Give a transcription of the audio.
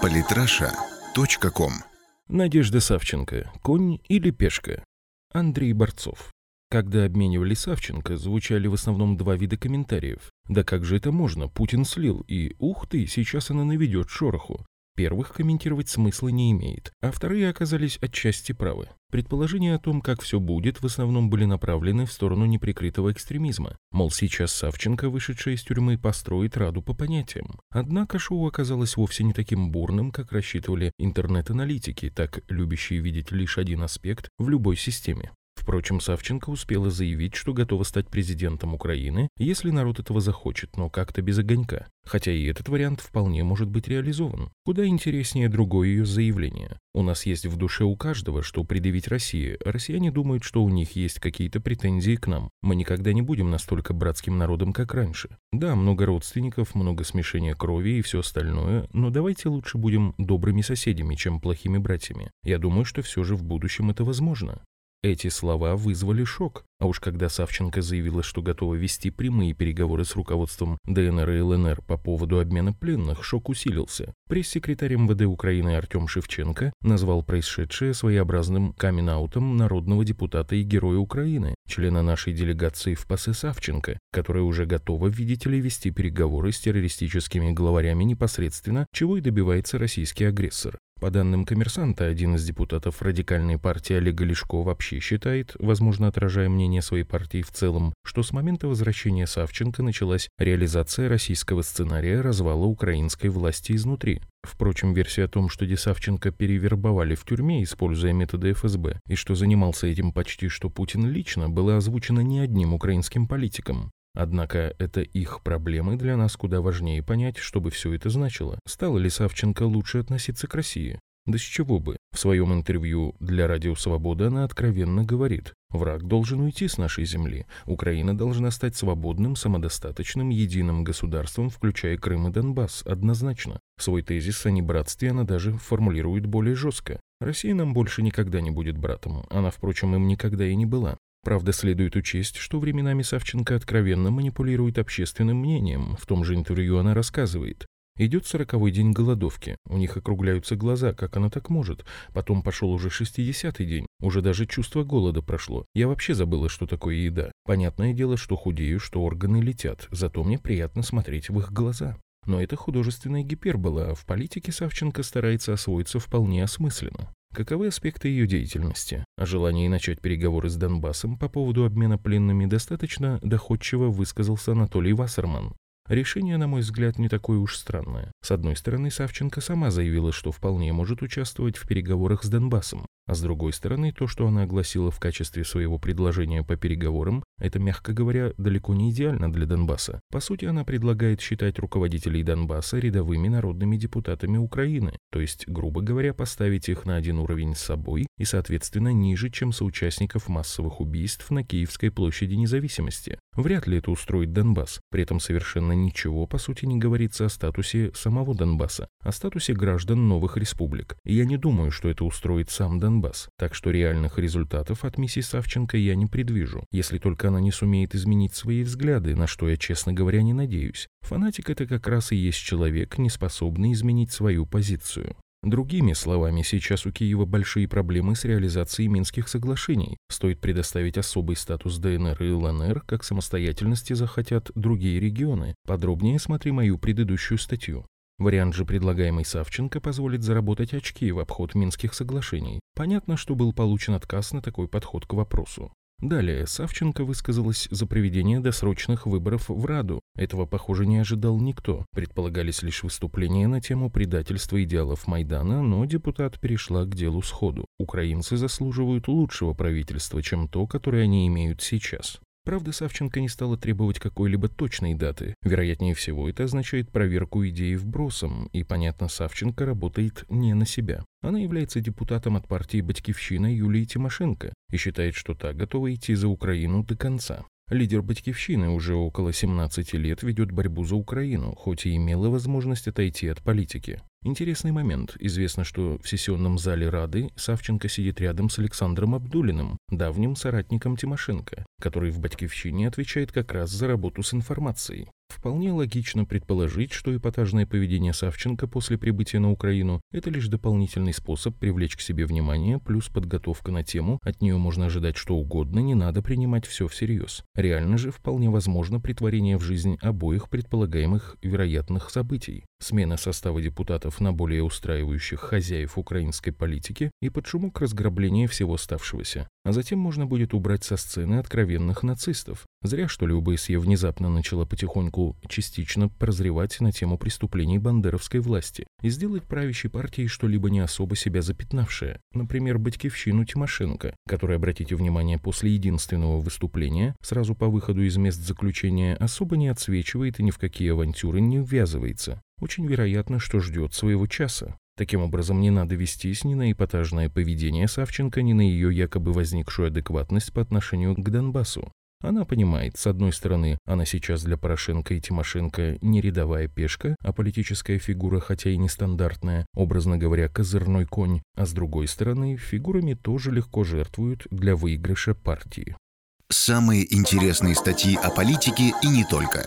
Политраша.ком Надежда Савченко. Конь или пешка? Андрей Борцов. Когда обменивали Савченко, звучали в основном два вида комментариев. Да как же это можно? Путин слил, и ух ты, сейчас она наведет шороху. Первых комментировать смысла не имеет, а вторые оказались отчасти правы. Предположения о том, как все будет, в основном были направлены в сторону неприкрытого экстремизма. Мол, сейчас Савченко, вышедшая из тюрьмы, построит раду по понятиям. Однако шоу оказалось вовсе не таким бурным, как рассчитывали интернет-аналитики, так любящие видеть лишь один аспект в любой системе. Впрочем, Савченко успела заявить, что готова стать президентом Украины, если народ этого захочет, но как-то без огонька. Хотя и этот вариант вполне может быть реализован. Куда интереснее другое ее заявление. У нас есть в душе у каждого, что предъявить России. Россияне думают, что у них есть какие-то претензии к нам. Мы никогда не будем настолько братским народом, как раньше. Да, много родственников, много смешения крови и все остальное, но давайте лучше будем добрыми соседями, чем плохими братьями. Я думаю, что все же в будущем это возможно. Эти слова вызвали шок. А уж когда Савченко заявила, что готова вести прямые переговоры с руководством ДНР и ЛНР по поводу обмена пленных, шок усилился. Пресс-секретарь МВД Украины Артем Шевченко назвал происшедшее своеобразным камин-аутом народного депутата и героя Украины, члена нашей делегации в ПАСе Савченко, которая уже готова, видите ли, вести переговоры с террористическими главарями непосредственно, чего и добивается российский агрессор. По данным коммерсанта, один из депутатов радикальной партии Олега Лешко вообще считает, возможно, отражая мнение своей партии в целом, что с момента возвращения Савченко началась реализация российского сценария развала украинской власти изнутри. Впрочем, версия о том, что Десавченко перевербовали в тюрьме, используя методы ФСБ, и что занимался этим почти что Путин лично, была озвучена не одним украинским политиком. Однако это их проблемы для нас куда важнее понять, чтобы все это значило. Стало ли Савченко лучше относиться к России? Да с чего бы? В своем интервью для Радио Свобода она откровенно говорит, враг должен уйти с нашей земли, Украина должна стать свободным, самодостаточным, единым государством, включая Крым и Донбасс, однозначно. Свой тезис о небратстве она даже формулирует более жестко. Россия нам больше никогда не будет братом, она, впрочем, им никогда и не была. Правда, следует учесть, что временами Савченко откровенно манипулирует общественным мнением. В том же интервью она рассказывает. Идет сороковой день голодовки. У них округляются глаза, как она так может. Потом пошел уже шестидесятый день. Уже даже чувство голода прошло. Я вообще забыла, что такое еда. Понятное дело, что худею, что органы летят. Зато мне приятно смотреть в их глаза. Но это художественная гипербола, а в политике Савченко старается освоиться вполне осмысленно. Каковы аспекты ее деятельности? О желании начать переговоры с Донбассом по поводу обмена пленными достаточно доходчиво высказался Анатолий Вассерман. Решение, на мой взгляд, не такое уж странное. С одной стороны, Савченко сама заявила, что вполне может участвовать в переговорах с Донбассом. А с другой стороны, то, что она огласила в качестве своего предложения по переговорам, это, мягко говоря, далеко не идеально для Донбасса. По сути, она предлагает считать руководителей Донбасса рядовыми народными депутатами Украины, то есть, грубо говоря, поставить их на один уровень с собой и, соответственно, ниже, чем соучастников массовых убийств на Киевской площади независимости. Вряд ли это устроит Донбасс. При этом совершенно ничего, по сути, не говорится о статусе самого Донбасса, о статусе граждан новых республик. И я не думаю, что это устроит сам Донбасс так что реальных результатов от миссии Савченко я не предвижу, если только она не сумеет изменить свои взгляды, на что я, честно говоря, не надеюсь. Фанатик это как раз и есть человек, не способный изменить свою позицию. Другими словами, сейчас у Киева большие проблемы с реализацией Минских соглашений. Стоит предоставить особый статус ДНР и ЛНР, как самостоятельности захотят другие регионы. Подробнее смотри мою предыдущую статью. Вариант же, предлагаемый Савченко, позволит заработать очки в обход Минских соглашений. Понятно, что был получен отказ на такой подход к вопросу. Далее Савченко высказалась за проведение досрочных выборов в Раду. Этого, похоже, не ожидал никто. Предполагались лишь выступления на тему предательства идеалов Майдана, но депутат перешла к делу сходу. Украинцы заслуживают лучшего правительства, чем то, которое они имеют сейчас. Правда, Савченко не стала требовать какой-либо точной даты. Вероятнее всего, это означает проверку идеи вбросом, и, понятно, Савченко работает не на себя. Она является депутатом от партии «Батькивщина» Юлии Тимошенко и считает, что та готова идти за Украину до конца. Лидер «Батькивщины» уже около 17 лет ведет борьбу за Украину, хоть и имела возможность отойти от политики. Интересный момент. Известно, что в сессионном зале Рады Савченко сидит рядом с Александром Абдулиным, давним соратником Тимошенко, который в «Батькивщине» отвечает как раз за работу с информацией. Вполне логично предположить, что эпатажное поведение Савченко после прибытия на Украину – это лишь дополнительный способ привлечь к себе внимание, плюс подготовка на тему, от нее можно ожидать что угодно, не надо принимать все всерьез. Реально же вполне возможно притворение в жизнь обоих предполагаемых вероятных событий. Смена состава депутатов на более устраивающих хозяев украинской политики и под шумок разграбления всего оставшегося. А затем можно будет убрать со сцены откровенных нацистов. Зря, что ли, УБСЕ внезапно начала потихоньку частично прозревать на тему преступлений бандеровской власти и сделать правящей партией что-либо не особо себя запятнавшее. Например, Батькивщину Тимошенко, которая, обратите внимание, после единственного выступления, сразу по выходу из мест заключения, особо не отсвечивает и ни в какие авантюры не ввязывается. Очень вероятно, что ждет своего часа. Таким образом, не надо вестись ни на эпатажное поведение Савченко, ни на ее якобы возникшую адекватность по отношению к Донбассу. Она понимает, с одной стороны, она сейчас для Порошенко и Тимошенко не рядовая пешка, а политическая фигура, хотя и нестандартная, образно говоря, козырной конь, а с другой стороны, фигурами тоже легко жертвуют для выигрыша партии. Самые интересные статьи о политике и не только.